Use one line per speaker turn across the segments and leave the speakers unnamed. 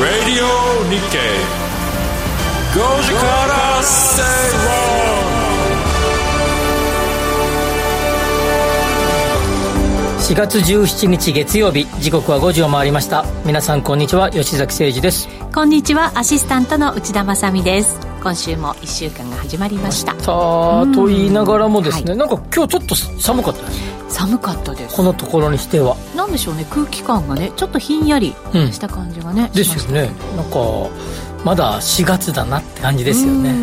Radio Nikkei 5時から正
4月17日月曜日時刻は5時を回りました。皆さんこんにちは吉崎誠二です。
こんにちはアシスタントの内田まさです。今週も1週間が始まりました。
さあと言いながらもですね、はい、なんか今日ちょっと寒かったです
寒かったです。
このところにしては。
なんでしょうね空気感がねちょっとひんやりした感じがね、
うん、ですよね。なんかまだ4月だなって感じですよね。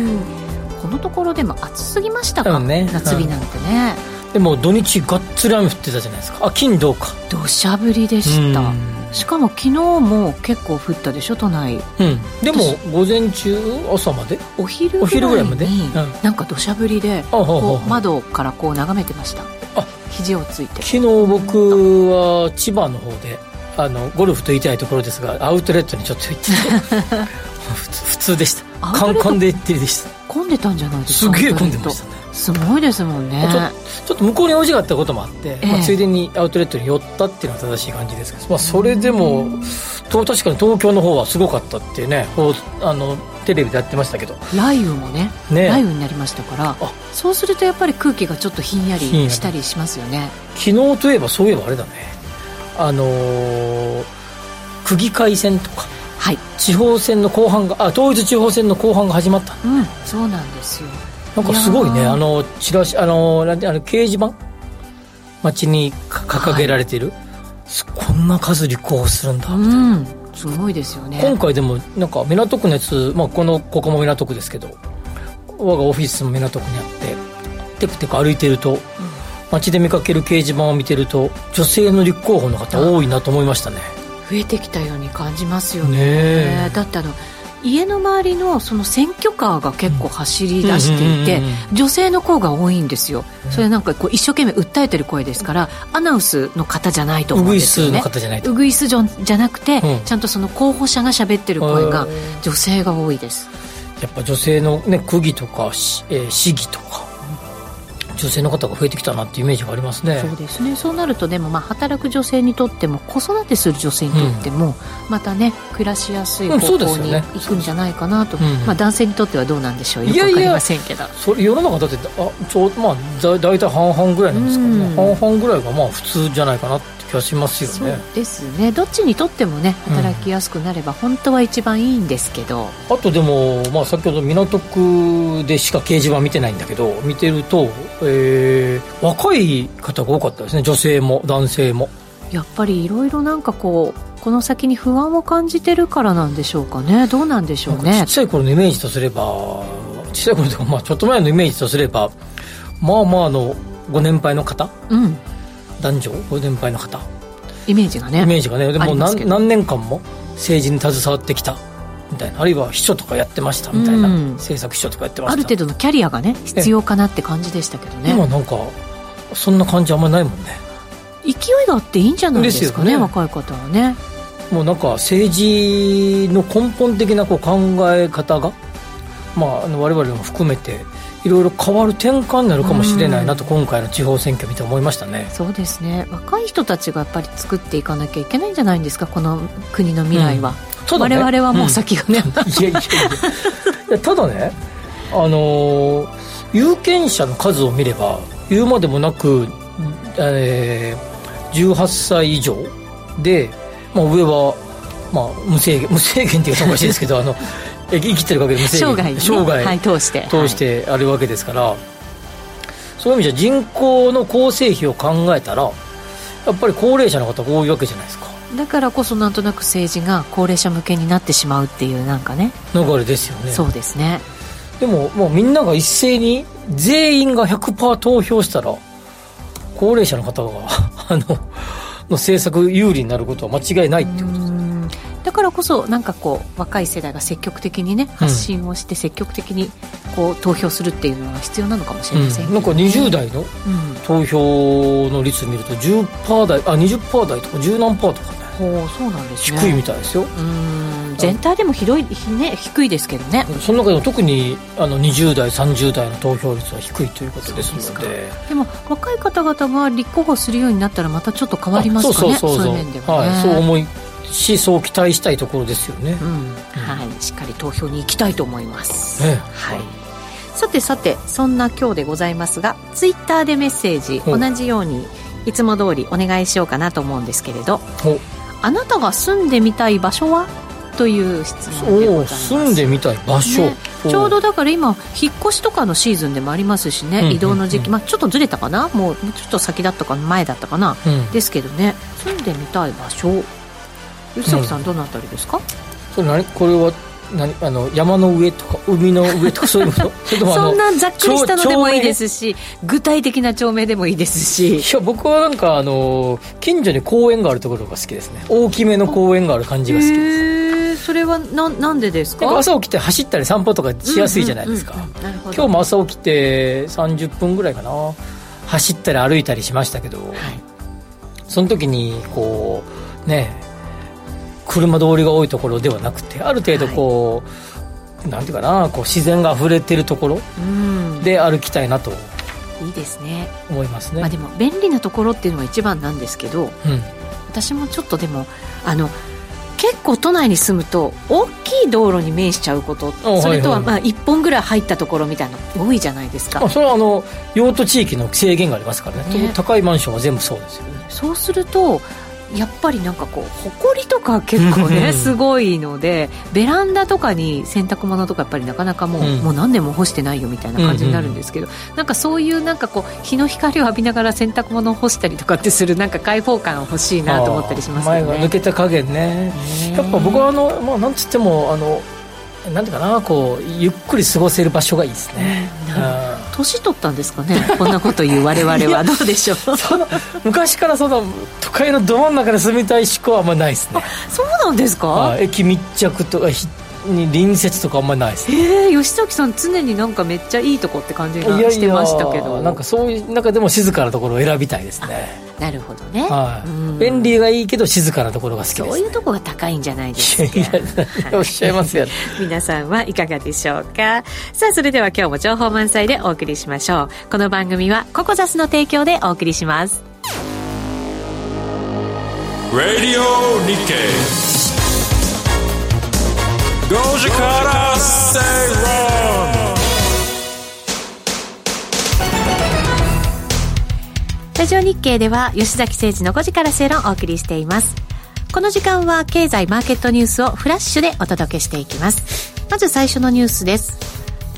このところでも暑すぎましたか、ね、夏日なんてね、
うんでも土日がっつり雨降ってたじゃないですか。あ金土か。
土砂降りでした。しかも昨日も結構降ったでしょ都内。
うん。でも午前中朝まで？
お昼ぐらいまで、うん、なんか土砂降りでこう窓からこう眺めてました。あ。肘をついて。
昨日僕は千葉の方であのゴルフと言いたいところですがアウトレットにちょっと行って 普通でした。カンカンで行ってるでした。
混んでたんじゃないですか
すげえ混んでましたね
すごいですもんね。
ちょっと向こうに用事があったこともあって、えー、まあ、ついでにアウトレットに寄ったっていうのは正しい感じですけど、まあ、それでも確かに東京の方はすごかったっていうねあのテレビでやってましたけど。
雷雨もねね。雷雨になりましたからそうするとやっぱり空気がちょっとひんやり。したりしますよね。
昨日といえばそういえばあれだね。あのー、区議会選とか
はい、
地方選の後半があ統一地方選の後半が始まった、
うん、そうなんですよ
なんかすごいね。あのチラシあのなんてあの掲示板？街に掲げられている、はい、こんな数立候補するんだ。みたいな、うん、
すごいですよね。
今回でもなんか港区のやつ、まあ、このここも港区ですけど我がオフィスも港区にあってテクテク歩いてると、うん、街で見かける掲示板を見てると女性の立候補の方多いなと思いましたね。
増えてきたように感じますよね。ねだってあの家の周りのその選挙カーが結構走り出していて、女性の声が多いんですよ、それなんかこう一生懸命訴えてる声ですからアナウンスの方じゃないと思うんですよね。
ウグイスの方じゃない
ウグイスじゃなくて、ちゃんとその候補者が喋ってる声が女性が多いです。
やっぱ女性の、ね、区議とか、えー、市議とか女性の方が増えてきたなっていうイメージがありますね。
そうですね。そうなるとでもまあ働く女性にとっても子育てする女性にとっても、またね暮らしやすい方向に行くんじゃないかなと、うんねうん、まあ、男性にとってはどうなんでしょう。よく分かりませんけど。
それ世の中だってあちょまあ大体半々ぐらいなんですかね、うん、半々ぐらいがまあ普通じゃないかなって気がしますよね。
ですね。どっちにとってもね働きやすくなれば本当は一番いいんですけど、
あとでも、まあ、先ほど港区でしか掲示板見てないんだけど見てると、えー、若い方が多かったですね。女性も男性も。
やっぱりいろいろなんかこうこの先に不安を感じてるからなんでしょうかね。どうなんでしょうね。
ちっちゃい頃のイメージとすればちっちゃい頃とか、まあ、ちょっと前のイメージとすればまあまあのご年配の方、
うん、
男女ご年配の方。
イメージがね
イメージがね。でも何何年間も政治に携わってきたみたいな。あるいは秘書とかやってましたみたいな、うん、政策秘書とかやってました。
ある程度のキャリアがね必要かなって感じでしたけどね。
今なんかそんな感じあんまりないもんね。
勢いがあっていいんじゃないですかね、ね、若い方はね。
もうなんか政治の根本的なこう考え方がまあ、あの我々も含めていろいろ変わる転換になるかもしれないなと、今回の地方選挙見て思いましたね。
そうですね。若い人たちがやっぱり作っていかなきゃいけないんじゃないんですか？この国の未来は、うん、ね、我々はもう先が。ね、
うん、いやいやいや。ただねあのー、有権者の数を見れば言うまでもなく、えー、18歳以上で、まあ、上は、まあ、無制限無制限っていうとおかしいですけどあの生きてる限り無制限
生涯、
生涯、
はい、通して。
通してあるわけですから、はい、そういう意味じゃ人口の構成比を考えたらやっぱり高齢者の方が多いわけじゃないですか。
だからこそなんとなく政治が高齢者向けになってしまうっていうなんかね。
流れですよね。
そうですね。
でももうみんなが一斉に全員が100%投票したら高齢者の方が あのの政策有利になることは間違いないってことです
だからこそなんかこう若い世代が積極的にね発信をして積極的にこう投票するっていうのは必要なのかもしれません、
ね。うん、なんか20代の投票の率見ると10%台あ20%台とか10何パーとかね。
ほうそうなんですね。
低いみたいですよ。
うん。全体でも広い、ね、低いですけどね。
その中でも特にあの20代30代の投票率は低いということですので。
でも若い方々が立候補するようになったらまたちょっと変わりますかね。
そうそうそう。そう
いう面ではね、
はい、そう思いしそう期待したいところですよね、
うん。はい、しっかり投票に行きたいと思います、
ね
はい、さてさてそんな今日でございますがツイッターでメッセージ同じようにいつも通りお願いしようかなと思うんですけれど。
お
あなたが住んでみたい場所はという質問でござい
お
ます。
住んでみたい場所、
ね。
お
ちょうどだから今引っ越しとかのシーズンでもありますしね、
うん
移動の時期、
うん
まあ、ちょっとずれたかな。もうちょっと先だったか前だったかな、
うん。
ですけどね。住んでみたい場所吉崎さんどのあたりですか、
それ何これは何あの山の上とか海の上とか そういうこと？そ
んなざっくりしたのでもいい
町
ですし具体的な町名でもいいですし。
いや僕はなんかあの近所に公園があるところが好きですね。大きめの公園がある感じが好きです。
それはななんでですか？
朝起きて走ったり散歩とかしやすいじゃないですか、今日も朝起きて30分ぐらいかな。走ったり歩いたりしましたけど、
はい。
その時にこうね車通りが多いところではなくてある程度こう、なんていうかなこう自然が溢れてるところ
うん。
で歩きたいなと
いいですね。
思いますね、
まあでも便利なところっていうのが一番なんですけど
うん。
私もちょっとでもあの結構都内に住むと大きい道路に面しちゃうこと。
お
それとは
はい
まあ1本ぐらい入ったところみたいなの多いじゃないですか。
まあ、それはあの用途地域の制限がありますからね。
ね。
高いマンションは全部そうですよね。
そうするとやっぱりなんかこう埃とか結構ねすごいのでベランダとかに洗濯物とかやっぱりなかなかもう,、
うん。
もう何年も干してないよみたいな感じになるんですけど、なんかそういうなんかこう日の光を浴びながら洗濯物を干したりとかってするなんか開放感欲しいなと思ったりしますよ
前が抜
ね。
けた加減ね
ね
やっぱ僕はあの、まあ、なんつってもあのなんていうかなこうゆっくり過ごせる場所がいいですね、
年取ったんですかねこんなこと言う我々はどうでしょう。そ う
その昔からその都会のど真ん中で住みたい思考はあんまりないですね。
なんですか？
はい。駅密着とかひに隣接とかあんまりないです。ね
えー、吉崎さん常になんかめっちゃいいとこって感じがしてましたけど。
なんかそういう中でも静かなところを選びたいですね。
なるほどね、
はい。
うん。
便利がいいけど静かなところが好きです、
そういうとこが高いんじゃないですか。
おっしゃいますよ。ね
皆さんはいかがでしょうか。さあそれでは今日も情報満載でお送りしましょう。この番組はココザスの提供でお送りします。
Radio Nikkei. 5時から正論
ラジオ日経では吉崎誠二の5時から正論をお送りしています。この時間は経済マーケットニュースをフラッシュでお届けしていきます。まず最初のニュースです。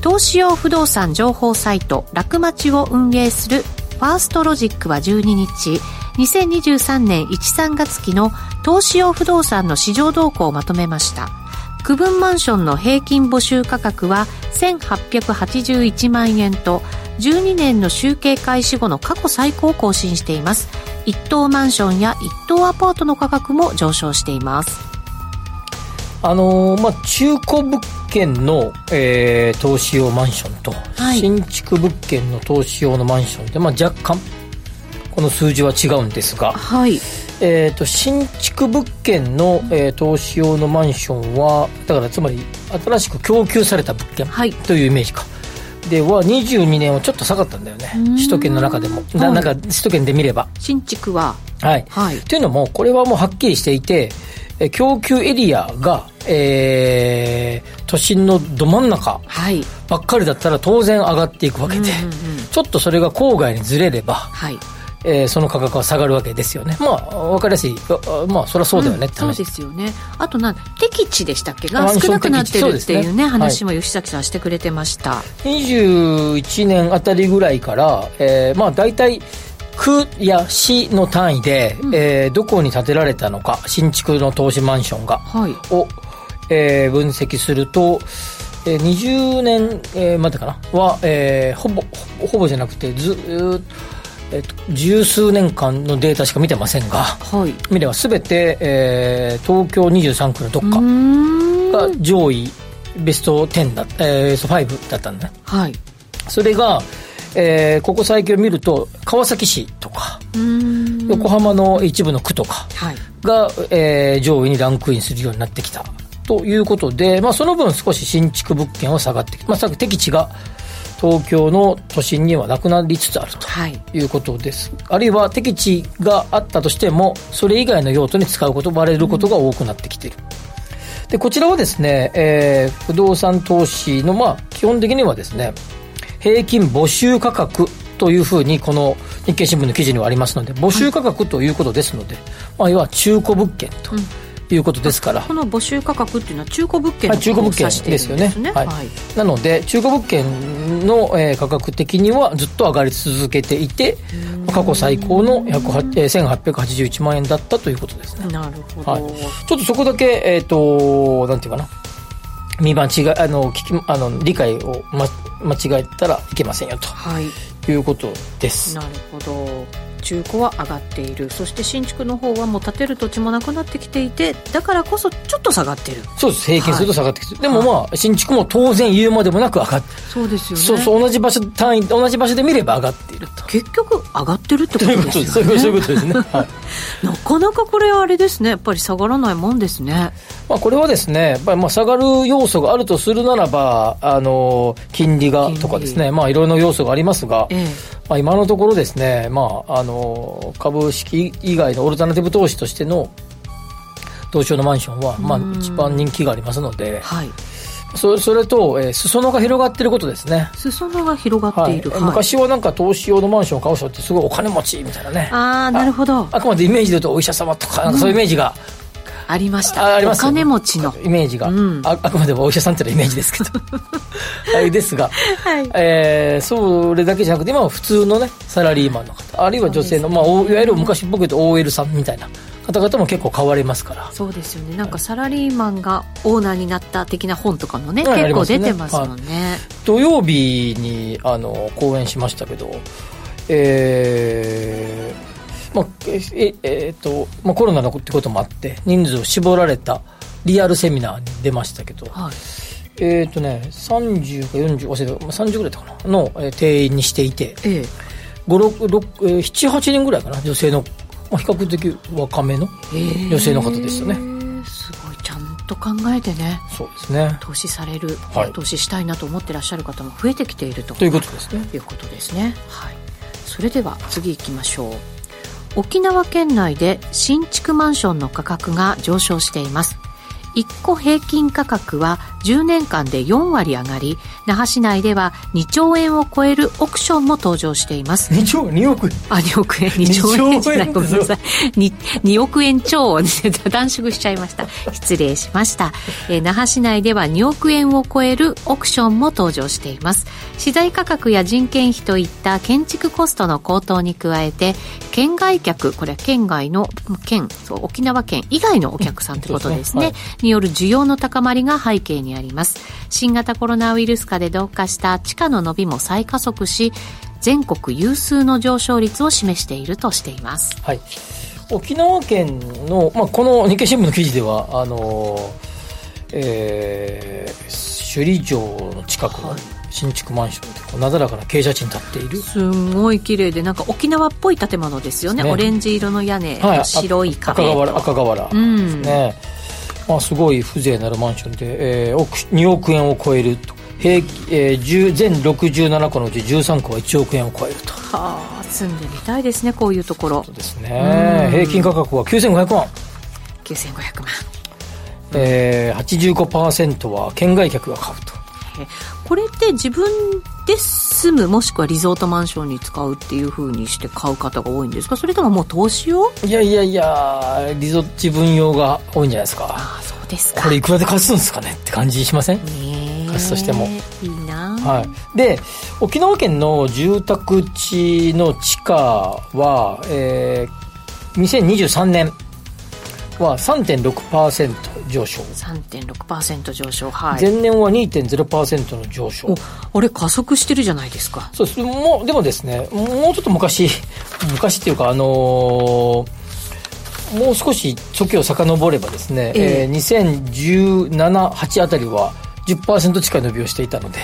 投資用不動産情報サイト楽町を運営するファーストロジックは12日2023年1、3月期の投資用不動産の市場動向をまとめました。区分マンションの平均募集価格は1881万円と12年の集計開始後の過去最高を更新しています。一棟マンションや一棟アパートの価格も上昇しています。
あのーまあ、中古物件の、えー投資用マンションと、
はい。
新築物件の投資用のマンションで、まあ、若干この数字は違うんですが、
はい
えー、と新築物件の、えー投資用のマンションはだからつまり新しく供給された物件
はい。
というイメージか。では22年はちょっと下がったんだよね。
ん。
首都圏の中でも。な
はい。
なんか首都圏で見れば。
新築は。
はい。
はい。
というのもこれはもうはっきりしていてえー供給エリアが、えー都心のど真ん中
はい。
ばっかりだったら当然上がっていくわけで、
うんうんうん。
ちょっとそれが郊外にずれれば、
はい
えーその価格は下がるわけですよね。まあ分かりやすい。あまあそりゃそうだよねって
そう
話、
ですよね。あとな適地でしたっけ？が少なくなってるっていう
適地そうね。
ね話も吉崎さんしてくれてました、
21年あたりぐらいから、えーまあ大体区や市の単位で、
うん。
えーどこに建てられたのか新築の投資マンションが
はい。
を、えー分析すると、えー20年、えーまでかな？は、えーほぼほぼほぼじゃなくてずーっとえっと十数年間のデータしか見てませんが
はい。
見れば全て、えー東京23区のどっかが上位ベスト10だ、えーベスト5だったんだね。
はい。
それが、えーここ最近を見ると川崎市とか横浜の一部の区とか
はい。
が、えー、上位にランクインするようになってきたということで、まあ、その分少し新築物件は下がってきて、まあ、さっき敵地が東京の都心にはなくなりつつあるとい。うことです、はい、あるいは敵地があったとしてもそれ以外の用途に使うこと割れることが多くなってきている、うん、でこちらはですね、えー、不動産投資のまあ基本的にはですね平均募集価格というふうにこの日経新聞の記事にはありますので募集価格ということですので、はい、まあ、要は中古物件と、うんいうことですから。
この募集価格っていうのは中古物件
中古物件ですよね、はい、はい、なので中古物件の、えー、価格的にはずっと上がり続けていて過去最高の1881万円だったということですね。
なるほど、はい、
ちょっとそこだけえっ、ー、となんていうかな。見間違いあの聞きあの理解を、ま、間違えたらいけませんよと、はい、いうことです。
なるほど中古は上がっている。そして新築の方はもう建てる土地もなくなってきていてだからこそちょっと下がってる。
そうです。平均すると下がってきてる、はい、でもまあ新築も当然言うまでもなく上がって
そうですよね。
そうそう同じ場所単位同じ場所で見れば上がっていると。
結局上がってるってことですよね。
そういうことです。ね、はい、
なかなかこれあれですね。やっぱり下がらないもんですね。
まあこれはですねやっぱりまあ下がる要素があるとするならばあの金利がとかですね。まあいろいろな要素がありますが、ええまあ、今のところですね、まあ、あの株式以外のオルタナティブ投資としての東証のマンションは、まあ、一番人気がありますので、はい、それそれと、えー、裾野が広がっていることですね。
裾野が広がっている、
はい、昔はなんか投資用のマンションを買う人ってすごいお金持ちみたいなね。
ああなるほど。
あくまでイメージで言うとお医者様とかそういうイメージが
ありました。お金持ちの。
イメージが、うん、ああくまでもお医者さんっていうイメージですけど。はいですが、はい。えー、それだけじゃなくて今は普通のねサラリーマンの方あるいは女性の、まあ、いわゆる昔僕言うと OL さんみたいな方々も結構変わりますから。
そうですよね。なんかサラリーマンがオーナーになった的な本とかもね、はい、結構出てますもんね、はい、
土曜日にあの講演しましたけどえーまあ、ええー、っとまあ、コロナのってこともあって人数を絞られたリアルセミナーに出ましたけど、はい、えー、っとね30か40忘れた30ぐらいだかなの、えー、定員にしていて、ええ。78人ぐらいかな女性の、まあ、比較的若めの女性の方でしたね、え
ー、すごいちゃんと考えてね
そうですね。
投資される、はい、投資したいなと思ってらっしゃる方も増えてきていると。
ということですね。
いうことですね。はい。それでは次行きましょう沖縄県内で新築マンションの価格が上昇しています。1戸平均価格は10年間で4割上がり那覇市内では2兆円を超えるオークションも登場しています。
2兆2億？円
あ2億円。2兆円じゃないごめんなさい。2, 2億円超。短縮しちゃいました。失礼しました、えー、那覇市内では2億円を超えるオークションも登場しています。資材価格や人件費といった建築コストの高騰に加えて県外客これは県外の県そう沖縄県以外のお客さんということですね、による需要の高まりが背景にあります。新型コロナウイルス化で同化した地価の伸びも再加速し全国有数の上昇率を示しているとしています、
はい、沖縄県の、まあ、この日経新聞の記事ではあの、えー、首里城の近くの新築マンションでなだらかな傾斜地に立っている。
すごい綺麗でなんか沖縄っぽい建物ですよね、ね、オレンジ色の屋根、はい、白い壁。
赤瓦赤瓦ですね、うん、まあ、すごい風情なるマンションで、えー、2億円を超えると。平、えー、全67個のうち13個は1億円を超えると。
はあ住んでみたいですねこういうところ。
そうですね。平均価格は9500万。
9500万。
えー、85%は県外客が買うと
これって自分で住むもしくはリゾートマンションに使うっていうふうにして買う方が多いんですか？それとももう投資用
いやいやいやリゾ自分用が多いんじゃないですか。
ああそうですか。
これいくらで貸すんですかねって感じしません？貸すとしても。
いいな、
はい、で沖縄県の住宅地の地価は、えー、2023年は3.6%上昇。
3.6%上昇は
い。前年は2.0%の上昇。
あれ加速してるじゃないですか。
そうです。もうでもですねもうちょっと昔昔っていうかあのーもう少し時を遡ればですね、えー、えー、2017、8あたりは10%近い伸びをしていたので、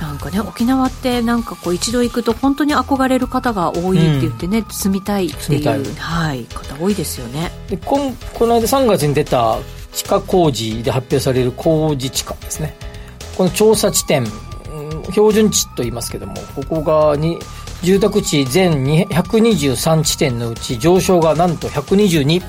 なんかね沖縄ってなんかこう一度行くと本当に憧れる方が多いって言ってね、うん、住みたいっていう、はい、方多いですよね。
でこんこの間3月に出た地下工事で発表される工事地価ですね。この調査地点標準値と言いますけどもここがに住宅地全123地点のうち上昇がなんと122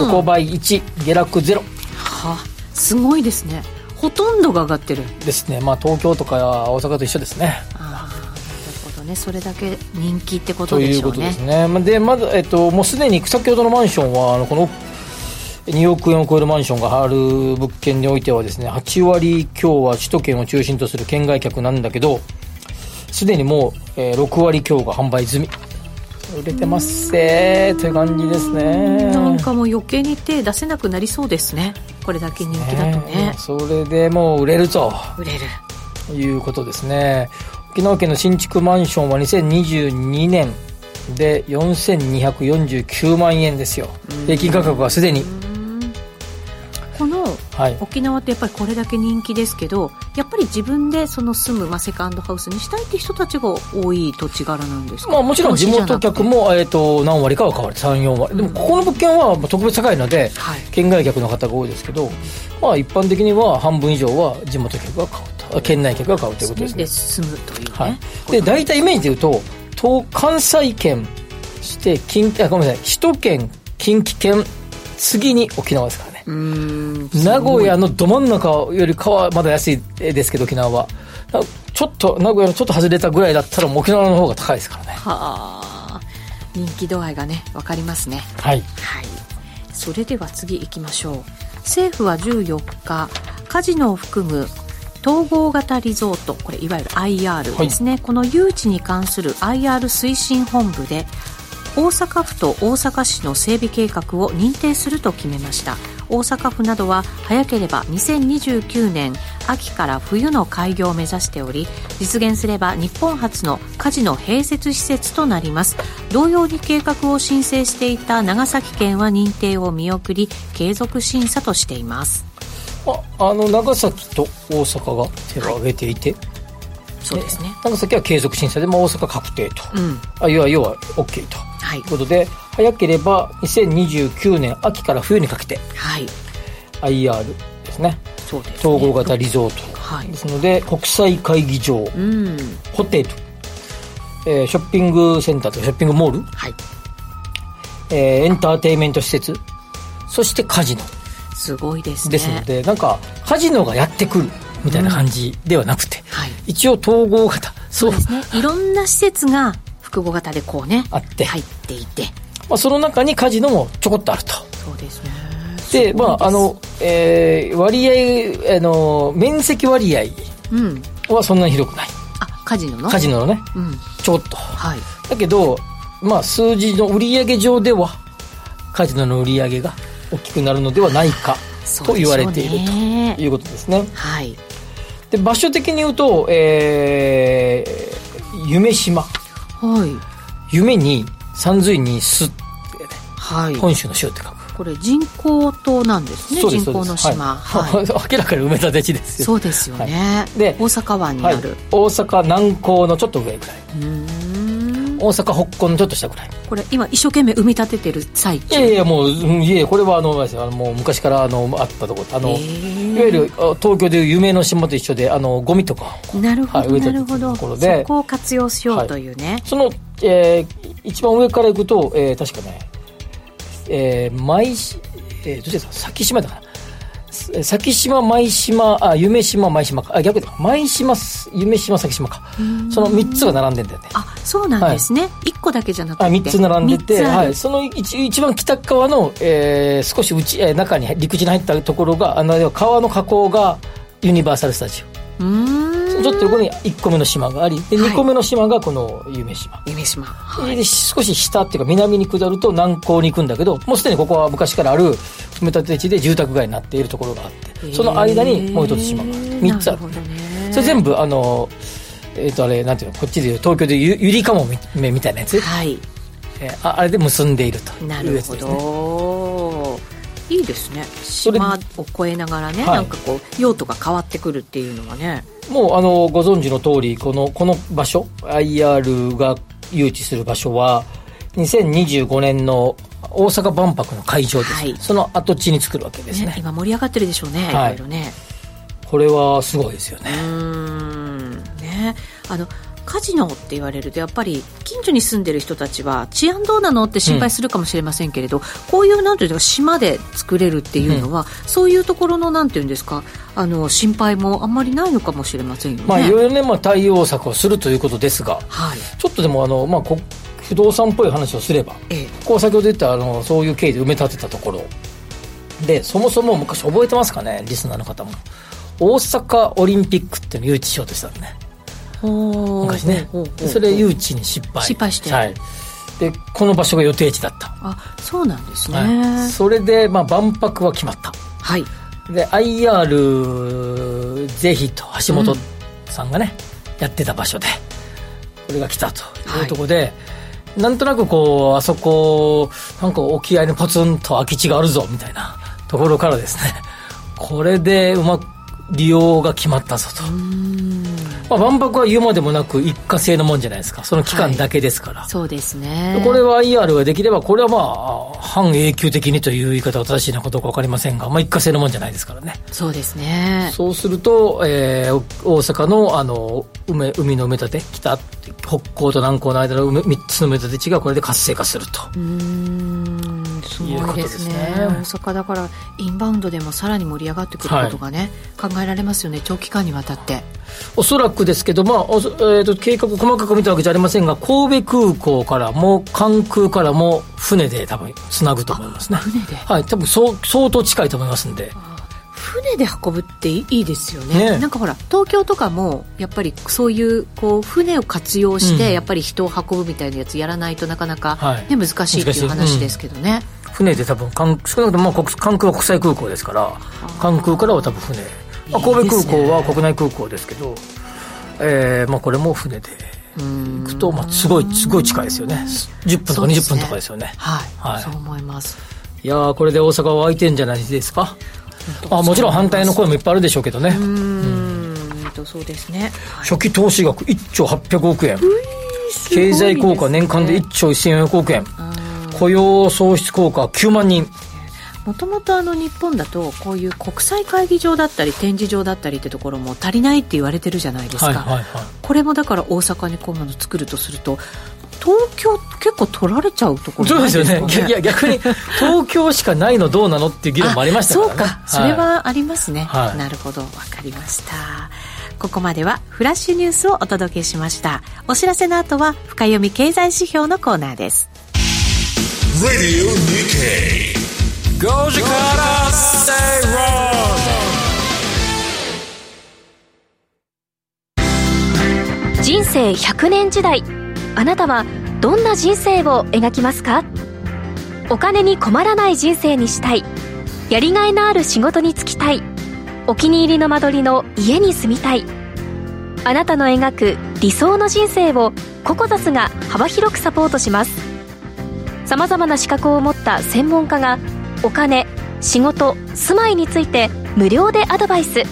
横ばい1下落0
はあすごいですねほとんどが上がってる。
ですね。まあ東京とか大阪と一緒ですね。
ああなるほどね。それだけ人気ってことでしょうね。ということです
ね。でまだ、えっと、もうすでに先ほどのマンションはあのこの2億円を超えるマンションがある物件においてはですね8割強は首都圏を中心とする県外客なんだけどすでにもう、えー、6割強が販売済み売れてますせという感じですね。
なんかもう余計に手出せなくなりそうですね。これだけ人気だとね。
それでもう売れると。
売れる。
いうことですね。沖縄県の新築マンションは2022年で4249万円ですよ。平均価格はすでに。
この沖縄ってやっぱりこれだけ人気ですけど、やっぱり自分でその住む、まあ、セカンドハウスにしたいって人たちが多い土地柄なんですか、
まあ、もちろん地元客も、えーと、何割かは変わる。34割、でもここの物件は特別高いので、はい、県外客の方が多いですけど、まあ、一般的には半分以上は地元客が買うと県内客が買うということですね。
で住むというね、はい、
で大体イメージでいうと東関西圏して近あごめんなさい。首都圏近畿圏次に沖縄ですから名古屋のど真ん中よりかはまだ安いですけど沖縄は。ちょっと名古屋のちょっと外れたぐらいだったら沖縄の方が高いですからね。は
あ。人気度合いがね分かりますね。
はい、はい、
それでは次行きましょう。政府は14日カジノを含む統合型リゾートこれいわゆる IR ですね、はい、この誘致に関する IR 推進本部で大阪府と大阪市の整備計画を認定すると決めました大阪府などは早ければ2029年秋から冬の開業を目指しており実現すれば日本初のカジノ併設施設となります。同様に計画を申請していた長崎県は認定を見送り継続審査としています。
ああの長崎と大阪が手を挙げていて、はい。
そうですね。
長崎は継続審査で、まあ、大阪確定と、うん、あ要は要は OK と、はい、いうことで早ければ2029年秋から冬にかけて、はい、IR ですね。そうです、ね、統合型リゾート、はい、ですので国際会議場、うん、ホテル、えー、ショッピングセンターとショッピングモール、はい。えー、エンターテインメント施設。そしてカジノ。
すごいですね。
ですのでなんかカジノがやってくる。みたいな感じではなくて、うん。はい、一応統合型。
そうですね。いろんな施設が複合型でこうねあって。入っていて、
まあ、その中にカジノもちょこっとあると。
そうですね。
でまああの、えー、割合あの面積割合はそんなに広くない、うん、
あカジノの？
カジノのね、うん、ちょっと、はい、だけどまあ数字の売上上ではカジノの売り上げが大きくなるのではないかと言われているということですね。はい、で場所的に言うと、えー、夢島、はい、夢に山水に巣ってね、はい、本州の州って書く。
これ人工島なんですね人工の島、
はい、明らかに埋め立て地ですよ。
そうですよね、で大阪湾にある、
大阪南港のちょっと上ぐらい大阪北港のちょっと下ぐらい。
これ今一生懸命生み立ててる最中？
いやいやもういやこれはあのあのもう昔からあのあったところあのいわゆる東京でいう夢の島と一緒であのゴミとか。
なるほど、はい、なるほど。そこを活用しようというね、はい、
その、えー、一番上からいくと、えー、確かねえー、舞、えー、どっちですか？先島だから先島、舞島、あ、夢島、舞島か。あ、逆だ。舞島、夢島、先島か。その3つが並んでんだよね。
あ、そうなんですね。はい、1個だけじゃなくて。あ、
3つ並んでて、はい。その一一番北側の、えー、少し内、えー、中に、陸地に入ったところが、あの、川の河口がユニバーサル・スタジオ。うんちょっと横に1個目の島がありで、2個目の島がこの夢島。
夢島、
はい、で少し下っていうか南に下ると南港に行くんだけどもうすでにここは昔からある埋め立て地で住宅街になっているところがあってその間にもう一つ島が3つある。それ全部あのえっ、ー、とあれなんていうの？こっちでいう東京でゆゆりかもめみたいなやつ、はい。えー、ああれで結んでいるというやつですね
いいですね。島を越えながらね、はい、なんかこう用途が変わってくるっていうのはね。
もうあのご存知の通りこのこの場所 IR が誘致する場所は2025年の大阪万博の会場です、はい、その跡地に作るわけですね、ね、
今盛り上がってるでしょうね、はい、いろいろね。
これはすごいですよね。
うん。ね。あのカジノって言われるとやっぱり近所に住んでる人たちは治安どうなのって心配するかもしれませんけれど、うん、こういうなんていうか島で作れるっていうのは、うん、そういうところのなんていうんですか？あの心配もあんまりないのかもしれませんよね。
まあいろいろねまあ対応策をするということですが、はい、ちょっとでもあのまあこ不動産っぽい話をすれば、ええ、こう先ほど言ったあのそういう経緯で埋め立てたところ。でそもそも昔覚えてますかね？リスナーの方も。大阪オリンピックっていうのを誘致しようとしたのね昔ね。それ誘致に失敗。
失敗して、
はい、でこの場所が予定地だった。
あそうなんですね、
はい、それで、まあ、万博は決まった。
はい。
で IR ぜひと橋本さんがね、うん、やってた場所でこれが来たというところで、はいなんとなくこう、あそこ、なんか沖合にポツンと空き地があるぞ、みたいなところからですね、これでうまく利用が決まったぞと。まあ、万博は言うまでもなく一過性のもんじゃないですか。その期間だけですから、はい、
そうですね。
これは IR ができればこれはまあ半永久的にという言い方が正しいのかどうか分かりませんが、まあ、一過性のもんじゃないですからね。
そうですね。
そうすると、えー、大阪のあの海海の埋め立て北北港と南港の間の3つの埋め立て地がこれで活性化すると。
うんすごいですね、ね、大阪だからインバウンドでもさらに盛り上がってくることがね、はい、考えられますよね長期間にわたって。
おそらくですけど、まあえーと、計画細かく見たわけじゃありませんが神戸空港からも関空からも船で多分つなぐと思いますね。
船で？
はい多分そう相当近いと思いますんで
船で運ぶっていいですよね、ね、なんかほら東京とかもやっぱりそういうこう船を活用して、やっぱり人を運ぶみたいなやつやらないとなかなかね、ね、はい、難しいっていう話ですけどね、
船で多分関少なくとも関空は国際空港ですから関空からは多分船。まあ、神戸空港は国内空港ですけど、えーまあ、これも船で行くと、まあ、すごいすごい近いですよね。10分とか20分とかですよね、ね、
はい、はい、そう思います。
いやこれで大阪は空いてんじゃないですか？あもちろん反対の声もいっぱいあるでしょうけどね。うん。
とそうですね、
初期投資額1兆800億円経済効果年間で1兆1400億円雇用創出効果9万人
もともとあの日本だとこういう国際会議場だったり展示場だったりってところも足りないって言われてるじゃないですか、はいはいはい、これもだから大阪にこういうの作るとすると東京結構取られちゃうところないですか、ね、そうですよね。い
や逆に東京しかないのどうなのっていう議論もありましたからね。
そうか、それはありますね、はい、なるほど。分かりました。ここまではフラッシュニュースをお届けしました。お知らせの後は深読み経済指標のコーナーです。Radio Nikkei. 5時から人生100年時代あなたはどんな人生を描きますか？お金に困らない人生にしたい。やりがいのある仕事に就きたい。お気に入りの間取りの家に住みたい。あなたの描く理想の人生をココザスが幅広くサポートします。さまざまな資格を持った専門家がお金仕事住まいについて無料でアドバイス。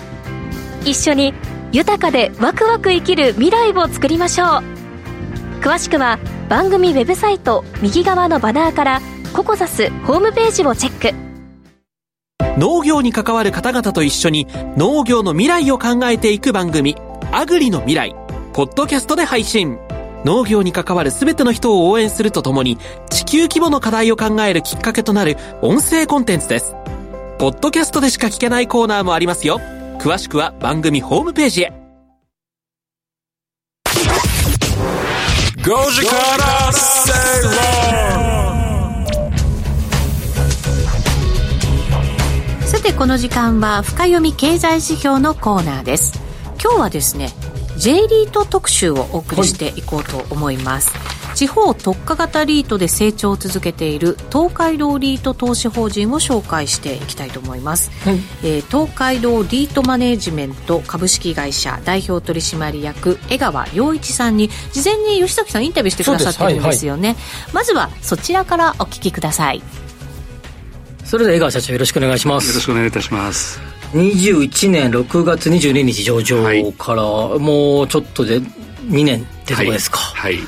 一緒に豊かでワクワク生きる未来を作りましょう。詳しくは番組ウェブサイト右側のバナーからココザスホームページをチェック。
農業に関わる方々と一緒に農業の未来を考えていく番組「アグリの未来」ポッドキャストで配信。農業に関わる全ての人を応援するとともに地球規模の課題を考えるきっかけとなる音声コンテンツです。ポッドキャストでしか聞けないコーナーもありますよ。詳しくは番組ホームページへ。5時から正
論さてこの時間は深読み経済指標のコーナーです。今日はですね J リート特集をお送りしていこうと思います、はい、地方特化型リートで成長を続けている東海道リート投資法人を紹介していきたいと思います、はい、えー、東海道リートマネジメント株式会社代表取締役江川洋一さんに事前に吉崎さんインタビューしてくださってるんですよね、はいはい、まずはそちらからお聞きください。
それでは江川社長よろしくお願いします。
よろしくお願いいたします。
21年6月22日上場からもうちょっとで2年ってとこですか、
はい、はい、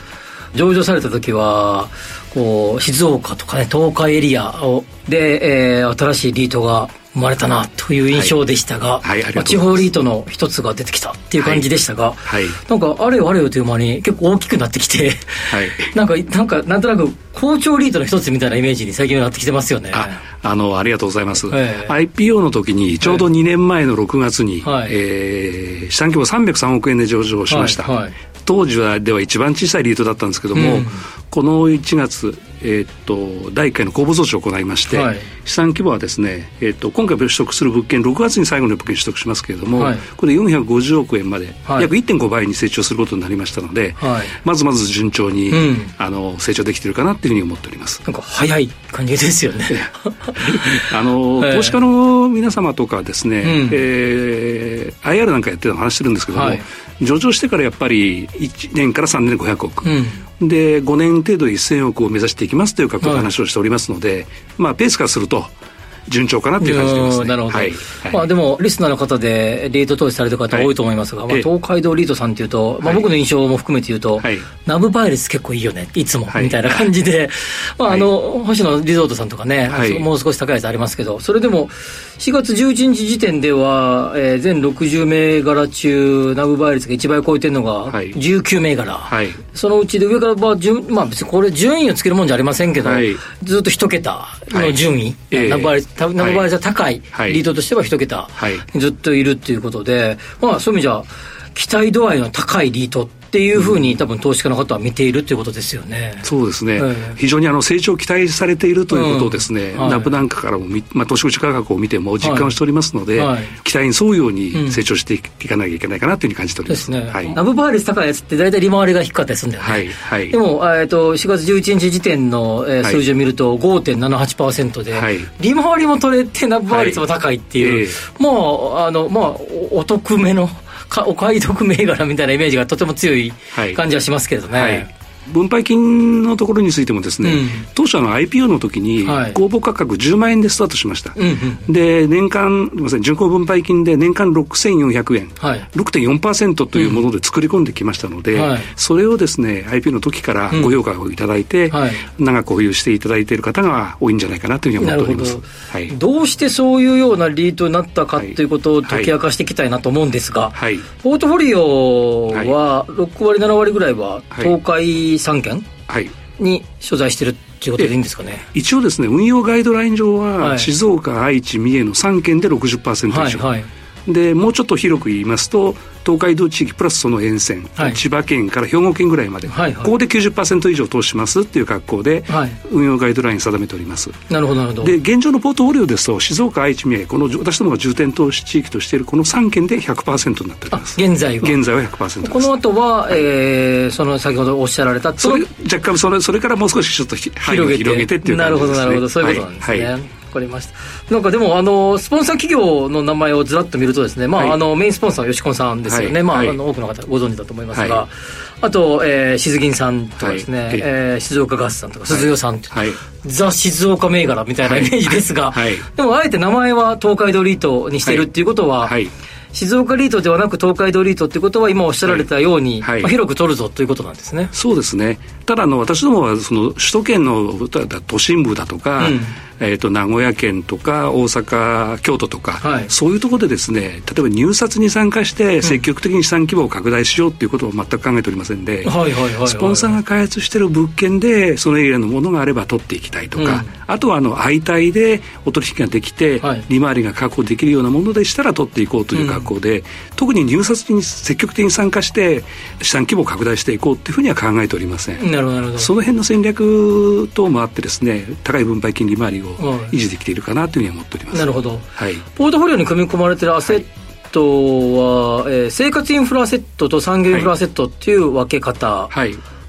上場された時はこう静岡とかね東海エリアをで、えー、新しいリートが生まれたなという印象でしたが、はい地方リートの一つが出てきたっていう感じでしたが、はい、なんかあれよあれよという間に結構大きくなってきて、はい、なんかなんかなんとなく好調リートの一つみたいなイメージに最近はなってきてますよね。
ああのありがとうございます、えー、IPO の時にちょうど2年前の6月に、はい、えー、資産規模303億円で上場しました、はいはい当時はでは一番小さいリートだったんですけども、うん、この1月、えー、っと第1回の公募措置を行いまして、はい、資産規模はですね、えー、っと今回取得する物件6月に最後の物件取得しますけれども、はい、これ450億円まで、はい、約1.5倍に成長することになりましたので、まずまず順調に、うん、あの成長できているかなというふうに思っております。
なんか早い感じですよね。
あの、えー、投資家の皆様とかですね、うん、えー、IR なんかやってるの話してるんですけども、上場してからやっぱり1年から3年で500億、うん、で5年程度で1000億を目指していきますというか話をしておりますので、はい、まあペースからすると順調かなっていう感じですね。なるほど。はい。
まあでも、リスナーの方で、リート投資されてる方多いと思いますが、まあ東海道リートさんっていうと、まあ僕の印象も含めて言うと、ナブ倍率結構いいよね、いつも、みたいな感じで、まああの、星野リゾートさんとかね、もう少し高いやつありますけど、それでも、4月11日時点では、えー、全60銘柄中、ナブ倍率が1倍超えてるのが19銘柄。はい、そのうちで上からまあ順、まあ別にこれ順位をつけるもんじゃありませんけど、ずっと一桁の順位、ナブ倍率ナブ倍率が高い、リードとしては一桁、ずっといるっていうことで、まあそういう意味じゃ、期待度合いの高いリートっていうふうに、多分投資家の方は見ているということですよね。
そうですね、非常にあの成長を期待されているということをですね、ナブなんかからも、まあ、投資口価格を見ても実感をしておりますので、期待に沿うように成長していかなきゃいけないかなというふうに感じております。ですね。はい、
ナブ倍率高いやつって大体利回りが低かったりするんだよね。はい。はい、でも、えっと、4月11日時点の、えー、数字を見ると5.78%で、はい、利回りも取れてナブ倍率も高いっていう、はい。えー、もう、あの、まあ、お得めの、かお買い得銘柄みたいなイメージがとても強い感じはしますけれどね。はい
分配金のところについてもですね、うん、当初の IPO の時に公募価格10万円でスタートしました、で年間すみません巡航分配金で年間6400円、はい、6.4%というもので作り込んできましたので、うんはい、それをですね IPO の時からご評価をいただいて、うんはい、長く保有していただいている方が多いんじゃないかなというふうに思っております。ど,、
はい、どうしてそういうようなリートになったかということを解き明かしていきたいなと思うんですが、はい、ポートフォリオは6割7割ぐらいは東海3県に所在してるっていうことでいいんですかね、
一応ですね運用ガイドライン上は、静岡愛知三重の3県で60%以上、はいはい、でもうちょっと広く言いますと東海道地域プラスその沿線、はい、千葉県から兵庫県ぐらいまで、はいはい、ここで90%以上投資しますっていう格好で、はい、運用ガイドライン定めております。
なるほどなるほど。
で現状のポートフォリオですと静岡愛知三重この私どもが重点投資地域としているこの3県で100%になっております。
現在は。
現在は100%です。
この後は、はい、えー、その先ほどおっしゃられた
それ若干それそれからもう少しちょっと範囲を広げてっていう感じです、ね、なるほどなるほど。
そういうことなんですね、はいかりました。なんかでも、あの、スポンサー企業の名前をずらっと見るとですね、まあ、はい、あの、メインスポンサーは吉子さんですよね。はい、まあ、あの、多くの方ご存知だと思いますが、あと、えー、静銀さんとかですね、はい、えー、静岡ガスさんとか、鈴代さんとか、はい、ザ・静岡銘柄みたいなイメージですが、はい、でも、あえて名前は東海道リートにしてるっていうことは、はい。静岡リートではなく東海道リートということは今おっしゃられたように、はい。はい、まあ、広く取るぞということなんですね。
そうですね。ただあの私どもはその首都圏の都心部だとか、うんえーと、名古屋県とか大阪京都とか、はい、そういうところでですね例えば入札に参加して積極的に資産規模を拡大しようっていうことを全く考えておりませんで、スポンサーが開発している物件でそのエリアのものがあれば取っていきたいとか、うん、あとはあの相対でお取引ができて、はい、利回りが確保できるようなものでしたら取っていこうという格好で、うん、特に入札に積極的に参加して資産規模を拡大していこうっていうふうには考えておりません。なるほど。その辺の戦略等もあってですね高い分配金利回りを維持できているかなというふうに思っております。
なるほど。はい。ポートフォリオに組み込まれているアセットは、はい、えー、生活インフラアセットと産業インフラアセットっていう分け方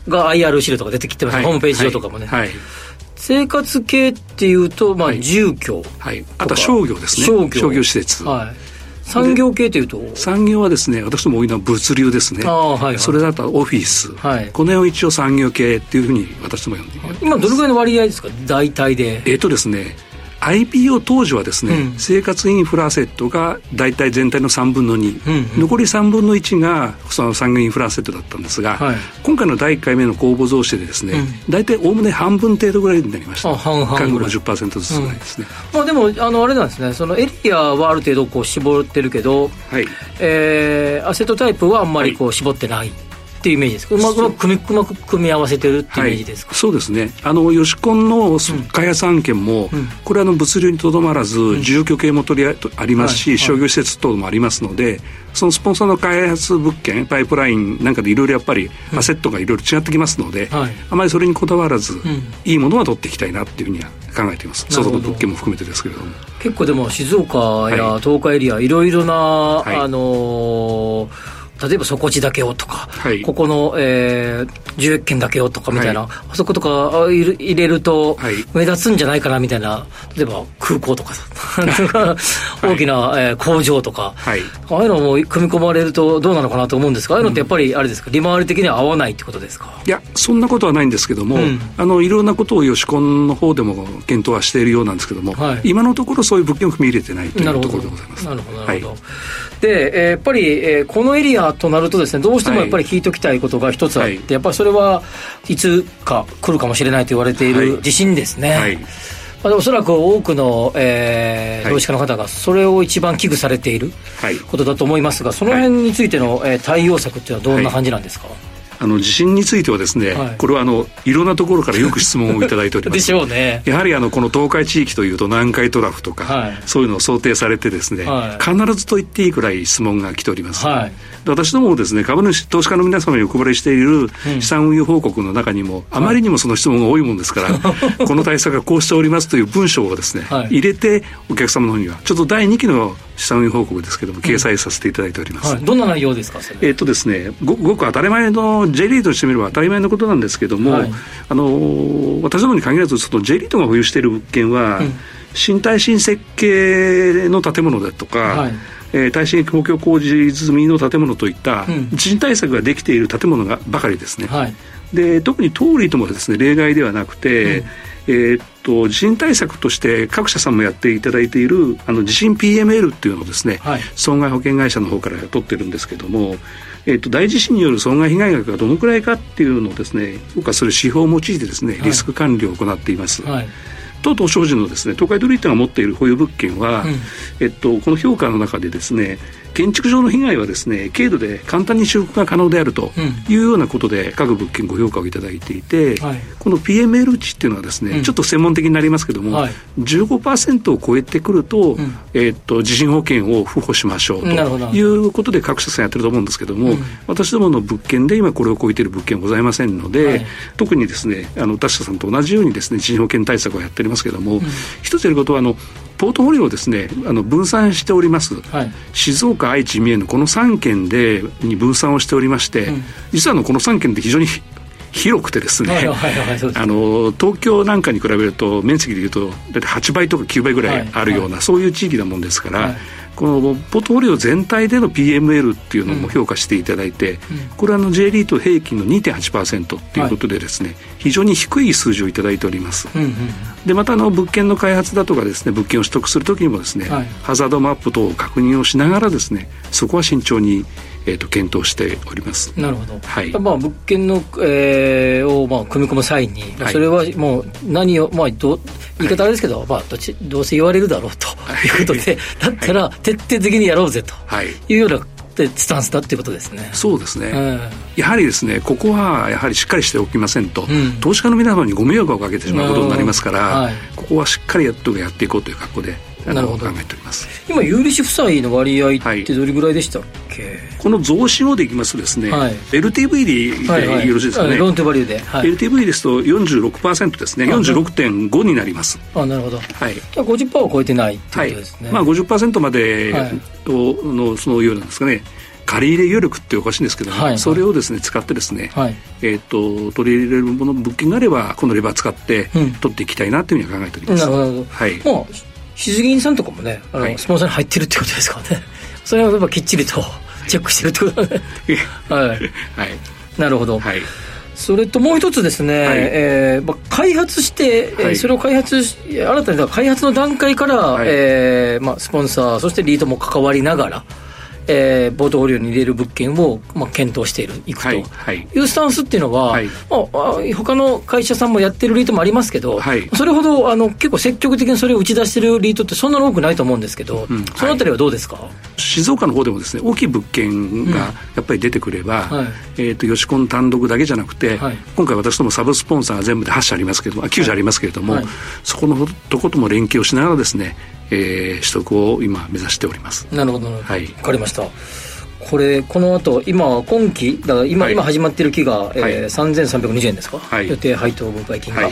が IR 資料とか出てきてます、はい、ホームページ上とかもね。はい、生活系っていうと、まあ、住居、
はい、あとは商業ですね。商業。商業施設、はい、
産業系というと？
産業はですね私ども多いのは物流ですね、はいはい、それだとオフィス、はい、この辺を一応産業系っていうふうに私ども呼んで
今どのぐらいの割合ですか？大体で。
えっ、ー、とですね IPO 当時はですね、うん、生活インフラアセットが大体全体の3分の2、うんうん、残り3分の1がその産業インフラアセットだったんですが、はい、今回の第1回目の公募増資でですね、うん、大体おおむね半分程度ぐらいになりました。半々ぐらい。10%ずつぐらいですね、
うん、まあ、でもあのあれなんですね。そのエリアはある程度こう絞ってるけど、はい。えー、アセットタイプはあんまりこう絞ってない、はいっていうイメージですか、うまく組みうまく組み合わせてるっていうイメージですか、はい、
そうですね。あのヨシコンの開発案件も、うん、これはあの物流にとどまらず、うん、住居系も取りありますし、はい、商業施設等もありますので、そのスポンサーの開発物件パイプラインなんかでいろいろやっぱりアセットがいろいろ違ってきますので、はい、あまりそれにこだわらず、いいものは取っていきたいなっていうふうには考えています。外の物件も含めてですけれども。
結構でも静岡や東海エリア、いろいろな、あのー例えば底地だけをとか、はい、ここの、えー、10件だけをとかみたいな、はい、あそことか入れると目立つんじゃないかなみたいな、例えば空港とか 大きな、はい、えー、工場とか、はい、ああいうのも組み込まれるとどうなのかなと思うんですが、ああいうのってやっぱりあれですか、利回り的には合わないってことですか？
いや、そんなことはないんですけども、うん、あのいろんなことを吉コンの方でも検討はしているようなんですけども、今のところそういう物件を踏み入れてないというところでございます。なるほどなるほど、
で、えー、やっぱり、えー、このエリアとなるとですねどうしてもやっぱり聞いておきたいことが一つあって、はい、やっぱりそれはいつか来るかもしれないと言われている地震ですね。はい。まあ、おそらく多くの、えー、投資家の方がそれを一番危惧されていることだと思いますが、その辺についての、えー、対応策っていうのはどんな感じなんですか、はい
あの地震についてはですね、はい、これはあのいろんなところからよく質問をいただいております。
でしょうね。
やはりあのこの東海地域というと南海トラフとか、はい、そういうのを想定されてですね、はい、必ずと言っていいくらい質問が来ております、私どももですね株主投資家の皆様にお配りしている資産運用報告の中にも、あまりにもその質問が多いものですから、この対策がこうしておりますという文章をですね、入れてお客様の方にはちょっと第2期の資産運用報告ですけども、掲載させていただいております。
はい、どんな内容ですか、
えっとですねご、ごく当たり前の J リーとしてみれば当たり前のことなんですけども、はい、あの私どもに限らず、その J リートが保有している物件は、うん、新耐震設計の建物だとか、はい。えー、耐震公共工事済みの建物といった地震対策ができている建物がばかりですね。はい、で特に通りともですね例外ではなくて、うんえー、っと地震対策として各社さんもやっていただいているあの地震 PML っていうのをですね、はい、損害保険会社の方から取ってるんですけども、えー、っと大地震による損害被害額がどのくらいかっていうのをですね評価する指標を用いてですねリスク管理を行っています。はい。と東証時のですね東海ドリートが持っている保有物件は、うん、えっと、この評価の中でですね建築上の被害はですね軽度で簡単に修復が可能であるというようなことで各物件ご評価をいただいていて、はい、この PML 値っていうのはですね、うん、ちょっと専門的になりますけども、はい、15%を超えてくるとうん、えー、っと地震保険を付保しましょうということで各社さんやってると思うんですけども、うん、私どもの物件で今これを超えている物件はございませんので、はい、特にですねあの他社さんと同じようにですね地震保険対策をやっておりますけども、一つやることはあのポートフォリオをですねあの分散しております、はい、静岡愛知三重のこの3県でに分散をしておりまして、うん、実はのこの3県って非常に 広くてですね、あの東京なんかに比べると面積でいうと大体8倍とか9倍ぐらいあるような、はいはい、そういう地域なもんですから、はい、このポートフォリオ全体での PML っていうのも評価していただいて、うん、これはあの J リート平均の2.8%っていうことでですね、はい、非常に低い数字をいただいております、でまたあの物件の開発だとかですね物件を取得するときにもですね、はい、ハザードマップ等を確認をしながらですねそこは慎重にえーと、検討しております。
なるほど、はい。まあ、物件の、えー、を、まあ、組み込む際に、はい、それはもう何を、まあ、ど言い方あれですけど、はい、まあ、どちどうせ言われるだろうとい。うことで、だったら徹底的にやろうぜとい。うようなスタンスだっていうことですね。
そうですね、うん、やはりですねここはやはりしっかりしておきませんと、うん、投資家の皆様にご迷惑をかけてしまうことになりますから、はい、ここはしっかりやっとやっていこうという格好でなるほど。考えております。
今有利子負債の割合ってどれぐらいでしたっけ、はい、
この増資をでいきますとですね、はい、LTV でよろしいですかね、はいはい、
ローントバリューで、
はい、LTV ですと46%ですね。46.5になります。
あなるほど、はい、じゃあ50%を超えてないっていうことですね、
はい。まあ50%までとのそのようなんですかね。借り入れ余力っておかしいんですけども、はいはい、それをですね使ってですね、はい、えっ、と取り入れるもの物件があればこのレバー使って取っていきたいなというふうには考えております、
なるほど、はい、もう日銀さんとかもねあの、はい、スポンサーに入ってるってことですからね。それはやっぱきっちりと チェックしてるってことだね。はい、はい、なるほど、はい。それともう一つですね、はい、えー、まあ、開発して、はい、それを開発し新たに開発の段階から、はい、えー、まあ、スポンサーそしてリードも関わりながらえー、ポートフォリオに入れる物件を、まあ、検討している、いくと、いうスタンスっていうのは、はい。まあ、他の会社さんもやってるリートもありますけど、はい、それほどあの結構積極的にそれを打ち出してるリートってそんなに多くないと思うんですけど、うん、そのあたりはどうですか、
静岡の方でもですね大きい物件がやっぱり出てくれば、うんはい、えーと、吉コン単独だけじゃなくて、はい、今回私どもサブスポンサーが全部で8社ありますけれども9社ありますけれども、そこのとことも連携をしながらですねえー、取得を今目指しております。
なるほど。はい。分かりました。これこの後今今期だから今はい、今始まってる期が、えーはい、3320円ですか、はい、予定配当分配金が、はい、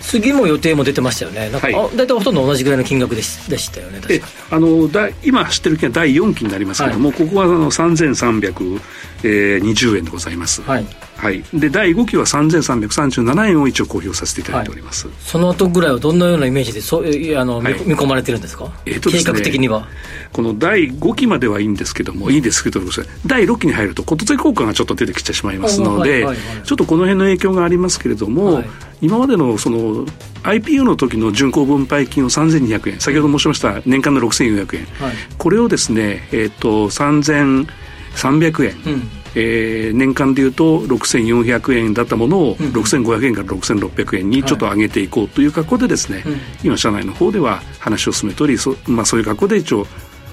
次も予定も出てましたよね。なんか、はい、大体ほとんど同じぐらいの金額でしでしたよね。確か。
あのだ今走ってる期は第4期になりますけども、ここはあの3320円でございます。はいはい、で第5期は3337円を一応公表させていただいております、はい、
その後ぐらいはどんなようなイメージでそあの、はい、見込まれてるんですか、えーとね、計画的には。
この第5期まではいいんですけどもいいですけど第6期に入るとことつ効果がちょっと出てきてしまいますので、ちょっとこの辺の影響がありますけれども、今までのその IPO の時の巡航分配金を3200円先ほど申しました年間の6400円、これをですね、えーと、3300円、うんえー、年間でいうと6400円だったものを6500円から6600円にちょっと上げていこうという格好でですね、はい、今社内の方では話を進めておりそ,、まあ、そういう格好で一応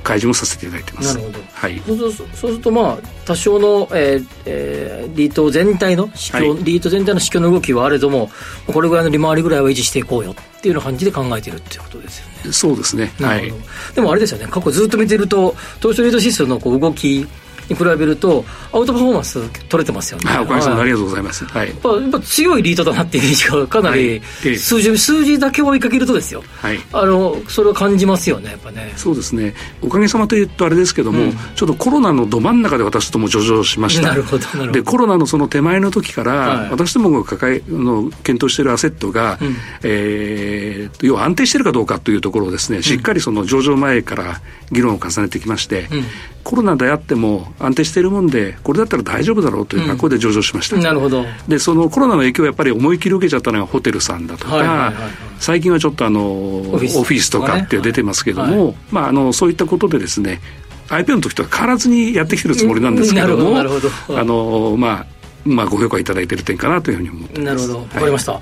開示もさせていただいてます。なるほど、はい、
そうするとまあ多少の、えーえー、リート全体の市況、はい、リート全体の市況の動きはあれどもこれぐらいの利回りぐらいは維持していこうよっていうような感じで考えているっていうことですよね。
そうですね。はい。
でもあれですよね。過去ずっと見てると東証リート指数のこう動きに比べるとアウトパフォーマンス取れてますよね、
はい、おかげさまでありがとうございます、はい、やっ
ぱやっぱ強いリードだなっていうイメージがかなり、数字数字だけ追いかけるとですよ、はい、あのそれを感じますよねやっぱね。
そうですね。おかげさまというとあれですけども、うん、ちょっとコロナのど真ん中で私とも上場しました。
なるほどなるほど。
でコロナのその手前の時から、はい、私どもが抱えの検討しているアセットが、うん、えー、要は安定しているかどうかというところをですねしっかりその上場前から議論を重ねてきまして、うん、コロナであっても安定しているもんでこれだったら大丈夫だろうという格好で上場しました、うん、
なるほど。
でそのコロナの影響をやっぱり思い切り受けちゃったのがホテルさんだとか、はいはいはいはい、最近はちょっとあのオフィスとかって出てますけども、ねはい、まあ、あのそういったことでですね IPO の時とは変わらずにやってきてるつもりなんですけども、あのまあまあご評価いただいている点かなというふうに思って
なるほど。わかりました、はい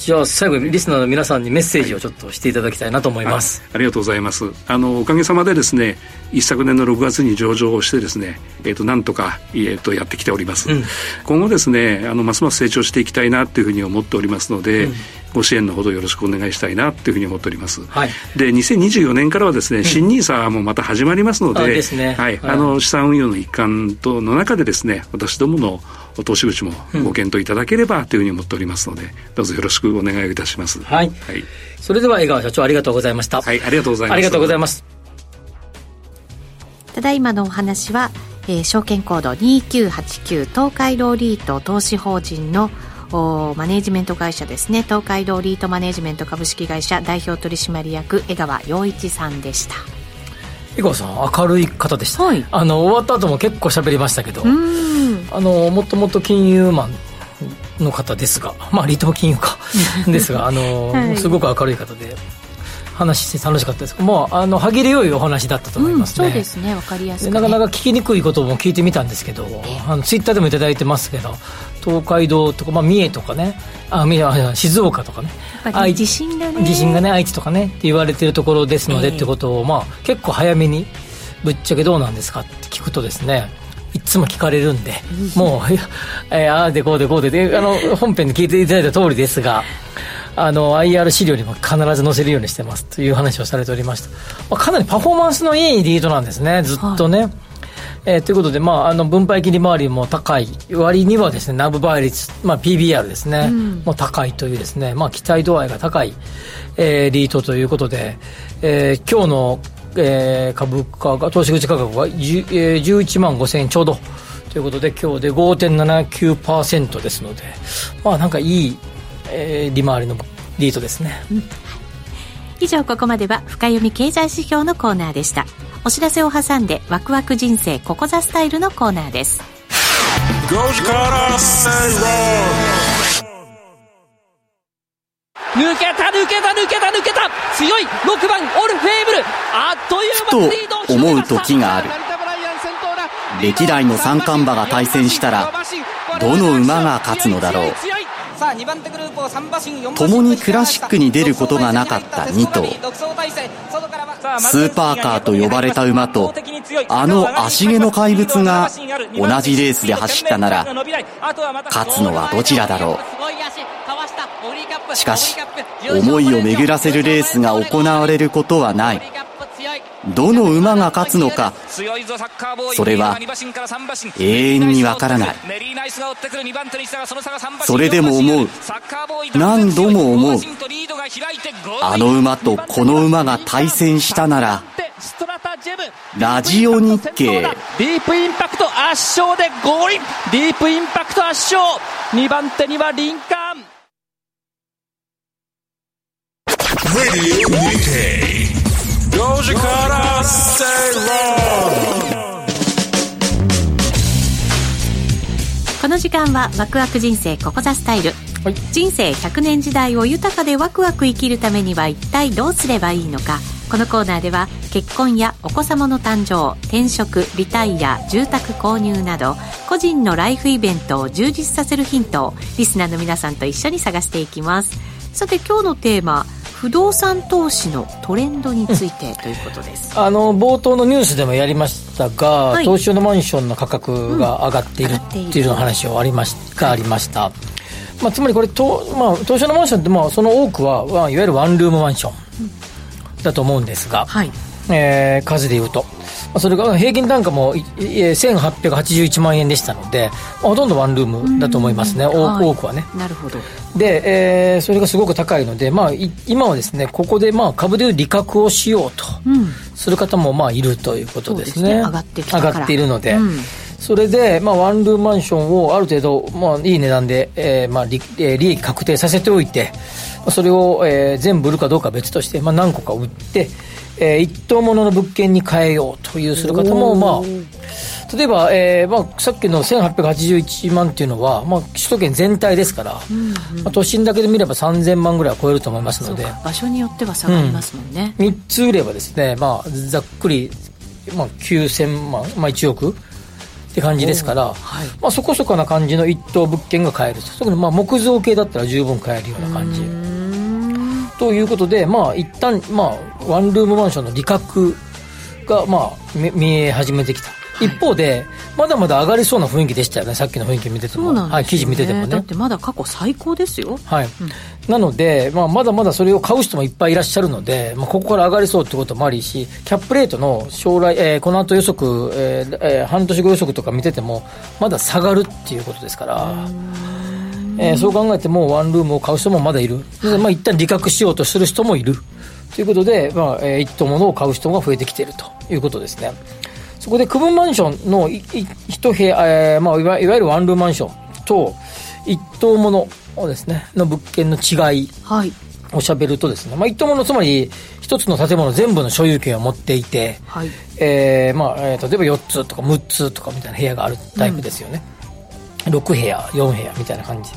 じゃあ最後にリスナーの皆さんにメッセージをちょっとしていただきたいなと思います、
はい、ありがとうございます。あのおかげさまでですね一昨年の6月に上場をしてですね、えー、となんとか、えー、とやってきております、うん、今後ですねあのますます成長していきたいなというふうに思っておりますので、うん。ご支援のほどよろしくお願いしたいなというふうに思っております。はい、で2024年からはですね、新ニーサもまた始まりますので、ね、はい、あの資産運用の一環との中でですね、私どもの投資口もご検討いただければというふうに思っておりますので、どうぞよろしくお願いいたします。
はい。はい、それでは江川社長ありがとうございました。
はい、ありがとうございます。
ありがとうございます。
ただいまのお話は、えー、証券コード2989東海ローリート投資法人のマネジメント会社ですね東海道リートマネジメント株式会社代表取締役江川洋一さんでした
さん明るい方でした、はい、あの終わった後も結構喋りましたけどあのもともと金融マンの方ですがまあ離島金融か ですがあの、はい、すごく明るい方で話して楽しかったです。もうあの歯切れよいお話だったと思います
ね、うん、そうですね。分かりやすく、
ね、なかなか聞きにくいことも聞いてみたんですけど、あのツイッターでも頂いてますけど東海道とか、まあ、三重とかね。あ三重静岡とかね。
地震がね。
地震がね愛知とかねって言われてるところですので、えー、ってことを、まあ、結構早めにぶっちゃけどうなんですかって聞くとですねいつも聞かれるんで、もう、えー、ああでこうでこうでであの本編で聞いていただいた通りですがあの IR 資料にも必ず載せるようにしてますという話をされておりました、まあ、かなりパフォーマンスのいいリードなんですねずっとね、はい、えー、ということで、まあ、あの分配金利回りも高い。割にはですねナブ倍率、まあ、PBR ですね、うん、も高いというですね、まあ、期待度合いが高い、えー、リートということで、えー、今日の、えー、株価が投資口価格が、えー、11万5000円ちょうどということで今日で5.79%ですのでまあなんかいいえー、利回りのリートですね、うん、
以上ここまでは深読み経済指標のコーナーでしたお知らせを挟んでワクワク人生ここザスタイルのコーナーです。
抜けた抜けた抜けた抜けた強い6番オルフェーブルあっという間
と思う時がある歴代の三冠馬が対戦したらどの馬が勝つのだろう共にクラシックに出ることがなかった2頭スーパーカーと呼ばれた馬とあの足毛の怪物が同じレースで走ったなら勝つのはどちらだろう。しかし思いを巡らせるレースが行われることはない。どの馬が勝つのかそれは永遠にわからない。それでも思う。何度も思う。あの馬とこの馬が対戦したならラジオ日経。
ディープインパクト圧勝でゴールディープインパクト圧勝。2番手にはリンカーン
Radio Nikkei 5時から正論
この時間はワクワク人生ここザスタイル、
はい。
人生100年時代を豊かでワクワク生きるためには一体どうすればいいのか。このコーナーでは結婚やお子様の誕生転職リタイア住宅購入など個人のライフイベントを充実させるヒントをリスナーの皆さんと一緒に探していきます。さて今日のテーマ不動産投資のトレンドについてということです、
あの冒頭のニュースでもやりましたが、
はい。
東証のマンションの価格が上がっている
っている。
っていうの話をありましがありました、まあ、つまりこれと、まあ、東証のマンションって、まあ、その多くは、まあ、いわゆるワンルームマンションだと思うんですが、
はい
えー数でいうと、まあそれが平均単価もいいえー1881万円でしたので、まあほとんどワンルームだと思いますね、多くはね。
なるほど。
で、えーそれがすごく高いので、まあ、い今はですね、ここでまあ株でいう利確をしようと
うん。
する方もまあいるということですね。
上がって
上がっているので。
うん。
それで、まあ、ワンルームマンションをある程度、まあ、いい値段で、えーまあ利えー利益確定させておいて、まあそれを、えー全部売るかどうかは別として、まあ、何個か売って、えー一棟ものの物件に変えようというする方も、まあ、例えば、えーまあ、さっきの1881万っていうのは、まあ、首都圏全体ですから、まあ、都心だけで見れば3000万ぐらいは超えると思いますので、
場所によっては差がありますもんね、
3つ売ればですね、まあ、ざっくり、まあ、9000万、まあ、1億って感じですから、まあ、そこそこな感じの一棟物件が買えると。特にまあ木造系だったら十分買えるような感じということで、まあ、一旦、まあ、ワンルームマンションの利確が、まあ、見見え始めてきた。一方で、まだまだ上がりそうな雰囲気でしたよね、さっきの雰囲気見てても。
ね
はい、記事見ててもね
だっ。てまだ過去最高ですよ
はい。なので、まあ、まだまだそれを買う人もいっぱいいらっしゃるので、まあ、ここから上がりそうってこともありし、キャップレートの将来、えーこの後予測、えーえー半年後予測とか見てても、まだ下がるっていうことですから、えーそう考えても、ワンルームを買う人もまだいる。でまあ、一旦利確しようとする人もいる。ということで、まあ、えー一棟物を買う人が増えてきているということですね。そこで区分マンションのいい一部屋、えーまあ、いわいわゆるワンルームマンションと一棟物をですね、の物件の違い
はい
をしゃべるとですね、まあ、一棟物、つまり一つの建物全部の所有権を持っていて、
はい
えーまあえー例えば4つとか6つとかみたいな部屋があるタイプですよね、6部屋4部屋みたいな感じ。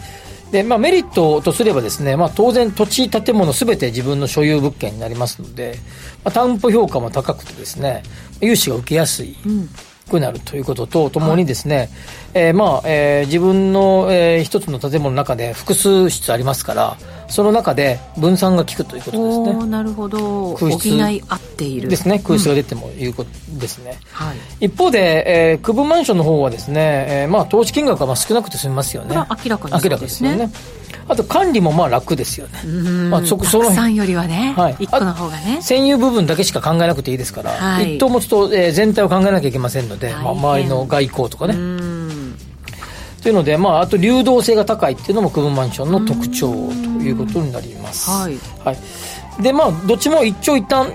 で、まあ、メリットとすればですね、まあ、当然土地建物すべて自分の所有物件になりますので、まあ、担保評価も高くてですね融資が受けやすい、くなるということとともにですね、えーまあえー自分の、えー一つの建物の中で複数室ありますからその中で分散が効くということです
お
ね
ーなるほど。補
空室
い合っている。
ですね。空室が出てもいうことですね、
はい。
一方で、えー区分マンションの方はですね、えーまあ、投資金額がまあ少なくて済みますよね。
明らかにそう
明らかですよね。あと管理もまあ楽ですよね。
うん。
まあそこその
たくさんよりはね、
はい。
一個の方がね。
占有部分だけしか考えなくていいですから、
はい。
一棟持つと、えー全体を考えなきゃいけませんので、まあ、周りの外交とかね、
うん
というので、まあ、あと流動性が高いっていうのも区分マンションの特徴ということになります。
はい。
はい、で、まあ、どっちも一長一短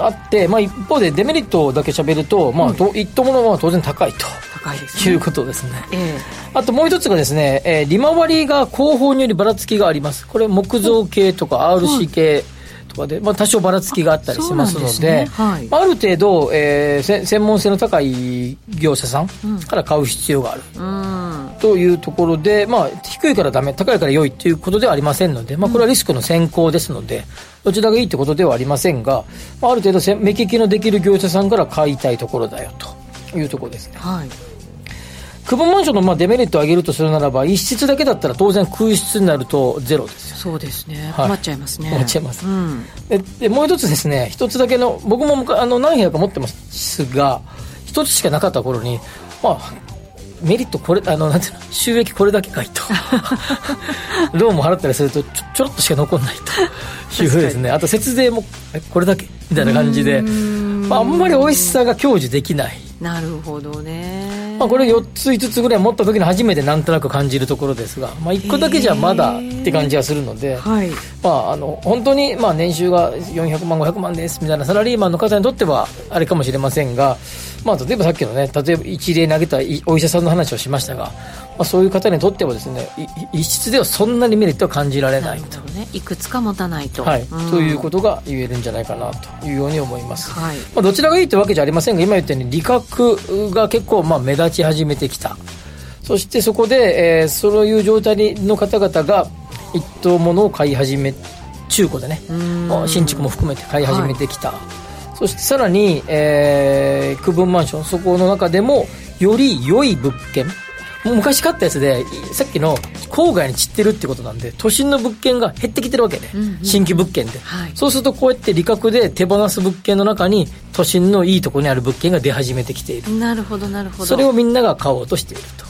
あって、まあ、一方でデメリットだけ喋ると、まあ、と一棟ものは当然高いと。
高いですね。
いうことですね。
ええ。
あともう一つがですね、えー利回りが後方によりばらつきがあります。これ木造系とか RC 系とかかで、まあ、多少ばらつきがあったりしますので、ね。はい、ある程度、えー、専門性の高い業者さんから買う必要がある、うん、というところで、まあ、低いからダメ高いから良いということではありませんので、まあ、これはリスクの先行ですので、どちらがいいということではありませんが、まあ、ある程度目利きのできる業者さんから買いたいところだよというところですね。はい区分マンションのまあデメリットを上げるとするならば、一室だけだったら当然空室になるとゼロですよ、
そうですね、困っちゃいますね。
困っちゃいます。うん、ででもう一つですね、一つだけの、僕もあの何部屋か持ってますが、一つしかなかった頃に、まあ、メリットこれ、あの、なんていうの、収益これだけかいと。ローンも払ったりするとちょ、ちょろっとしか残んないというふうですね。あと節税も、これだけ？みたいな感じで、まあ、あんまり美味しさが享受できない。
なるほどね。
まあ、これ4つ5つぐらい持った時に初めてなんとなく感じるところですが、まあ、1個だけじゃまだって感じがするので、はい、まあ、あの本当にまあ年収が400万500万ですみたいなサラリーマンの方にとってはあれかもしれませんが、まあ、例えばさっきのね例えば一例投げたお医者さんの話をしましたが、まあ、そういう方にとってはですね一室ではそんなにメリットは感じられないと、
ね、いくつか持たないと、
はい、うん、ということが言えるんじゃないかなというように思います、はい、まあ、どちらがいいというわけじゃありませんが今言ったように利確が結構まあ目立ち始めてきた。そしてそこで、えー、そういう状態の方々が一等ものを買い始め中古でね新築も含めて買い始めてきた、はい、そしてさらに、えー、区分マンションそこの中でもより良い物件昔買ったやつでさっきの郊外に散ってるってことなんで都心の物件が減ってきてるわけね、うんうん、新規物件で、はい、そうするとこうやって利確で手放す物件の中に都心のいいところにある物件が出始めてきている。
なるほどなるほど。
それをみんなが買おうとしていると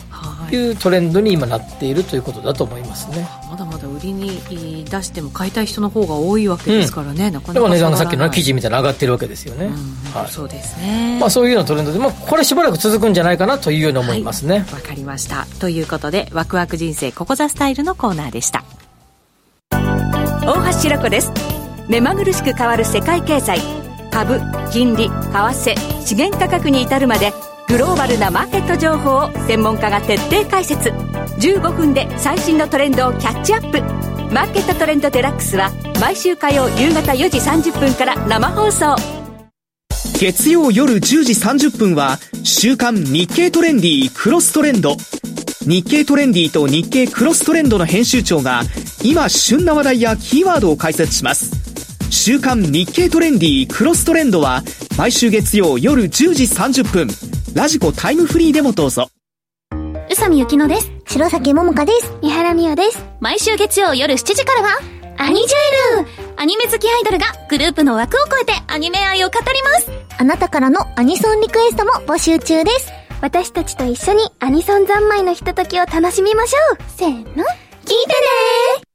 いうトレンドに今なっているということだと思いますね。
まだまだ売りに出しても買いたい人の方が多いわけですからね、うん、なかな
か値段がさっきの記事みたいな上がってるわけですよね、うん。
はい、そうですね、
まあ、そういうようなトレンドで、まあ、これしばらく続くんじゃないかなというように思いますね。わ、
はい、かりました。ということでワクワク人生ここザスタイルのコーナーでした。大橋ろ子です。目まぐるしく変わる世界経済。株金利為替資源価格に至るまでグローバルなマーケット情報を専門家が徹底解説。15分で最新のトレンドをキャッチアップ。マーケットトレンドデラックスは毎週火曜夕方4時30分から生放送。
月曜夜10時30分は週刊日経トレンディクロストレンド。日経トレンディと日経クロストレンドの編集長が今旬な話題やキーワードを解説します。週刊日経トレンディクロストレンドは毎週月曜夜10時30分ラジコタイムフリーでもどうぞ。
宇佐美ゆきのです。
白崎桃香です。
三原美代です。
毎週月曜夜7時からは、アニジェルアニメ好きアイドルがグループの枠を超えてアニメ愛を語ります
あなたからのアニソンリクエストも募集中です。
私たちと一緒にアニソン三昧のひとときを楽しみましょうせーの、聞いてね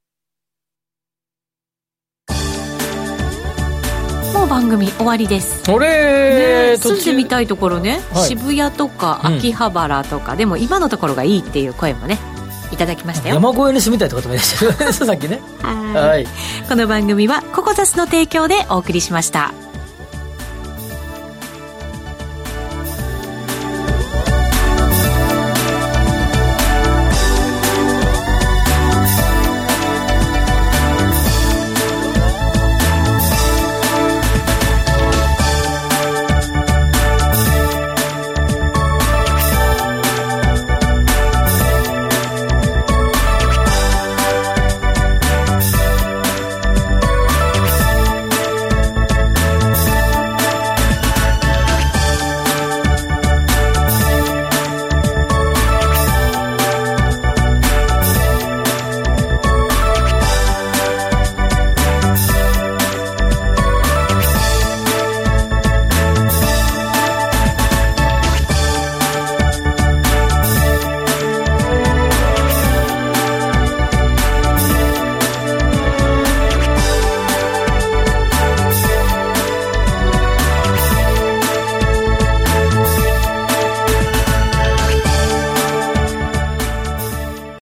番組終わりです。
あれ、
ね、住んでみたいところね、はい、渋谷とか秋葉原とか、うん、でも今のところがいいっていう声もねいただきましたよ。
山越えに住みたいってこともいらっしゃる さっきね。
はい。この番組はココザスの提供でお送りしました